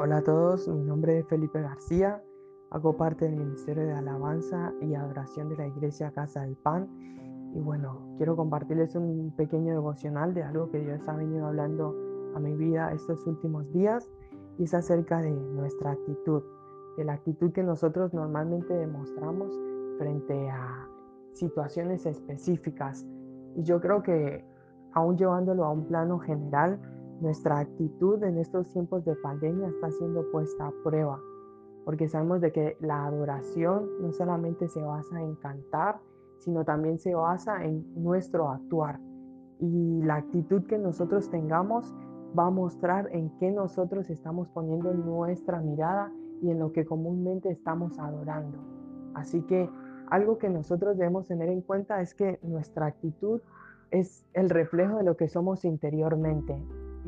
Hola a todos, mi nombre es Felipe García, hago parte del Ministerio de Alabanza y Adoración de la Iglesia Casa del Pan. Y bueno, quiero compartirles un pequeño devocional de algo que Dios ha venido hablando a mi vida estos últimos días y es acerca de nuestra actitud, de la actitud que nosotros normalmente demostramos frente a situaciones específicas. Y yo creo que aún llevándolo a un plano general, nuestra actitud en estos tiempos de pandemia está siendo puesta a prueba, porque sabemos de que la adoración no solamente se basa en cantar, sino también se basa en nuestro actuar. Y la actitud que nosotros tengamos va a mostrar en qué nosotros estamos poniendo nuestra mirada y en lo que comúnmente estamos adorando. Así que algo que nosotros debemos tener en cuenta es que nuestra actitud es el reflejo de lo que somos interiormente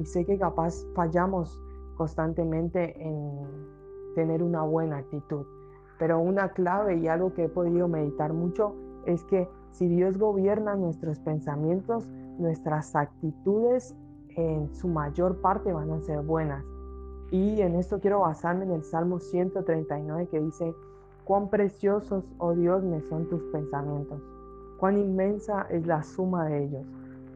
y sé que capaz fallamos constantemente en tener una buena actitud. Pero una clave y algo que he podido meditar mucho es que si Dios gobierna nuestros pensamientos, nuestras actitudes en su mayor parte van a ser buenas. Y en esto quiero basarme en el Salmo 139 que dice, cuán preciosos, oh Dios, me son tus pensamientos, cuán inmensa es la suma de ellos.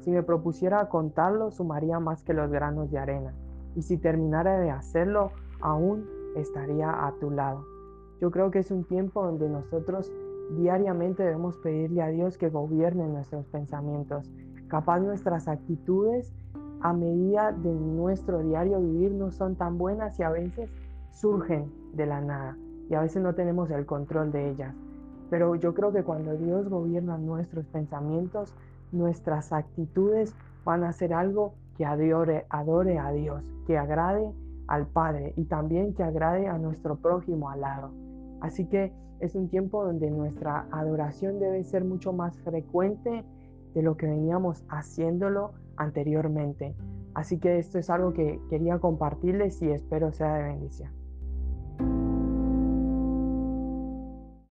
Si me propusiera contarlo, sumaría más que los granos de arena. Y si terminara de hacerlo, aún estaría a tu lado. Yo creo que es un tiempo donde nosotros diariamente debemos pedirle a Dios que gobierne nuestros pensamientos. Capaz nuestras actitudes a medida de nuestro diario vivir no son tan buenas y a veces surgen de la nada y a veces no tenemos el control de ellas. Pero yo creo que cuando Dios gobierna nuestros pensamientos, nuestras actitudes van a ser algo que adore, adore a Dios, que agrade al Padre y también que agrade a nuestro prójimo al lado. Así que es un tiempo donde nuestra adoración debe ser mucho más frecuente de lo que veníamos haciéndolo anteriormente. Así que esto es algo que quería compartirles y espero sea de bendición.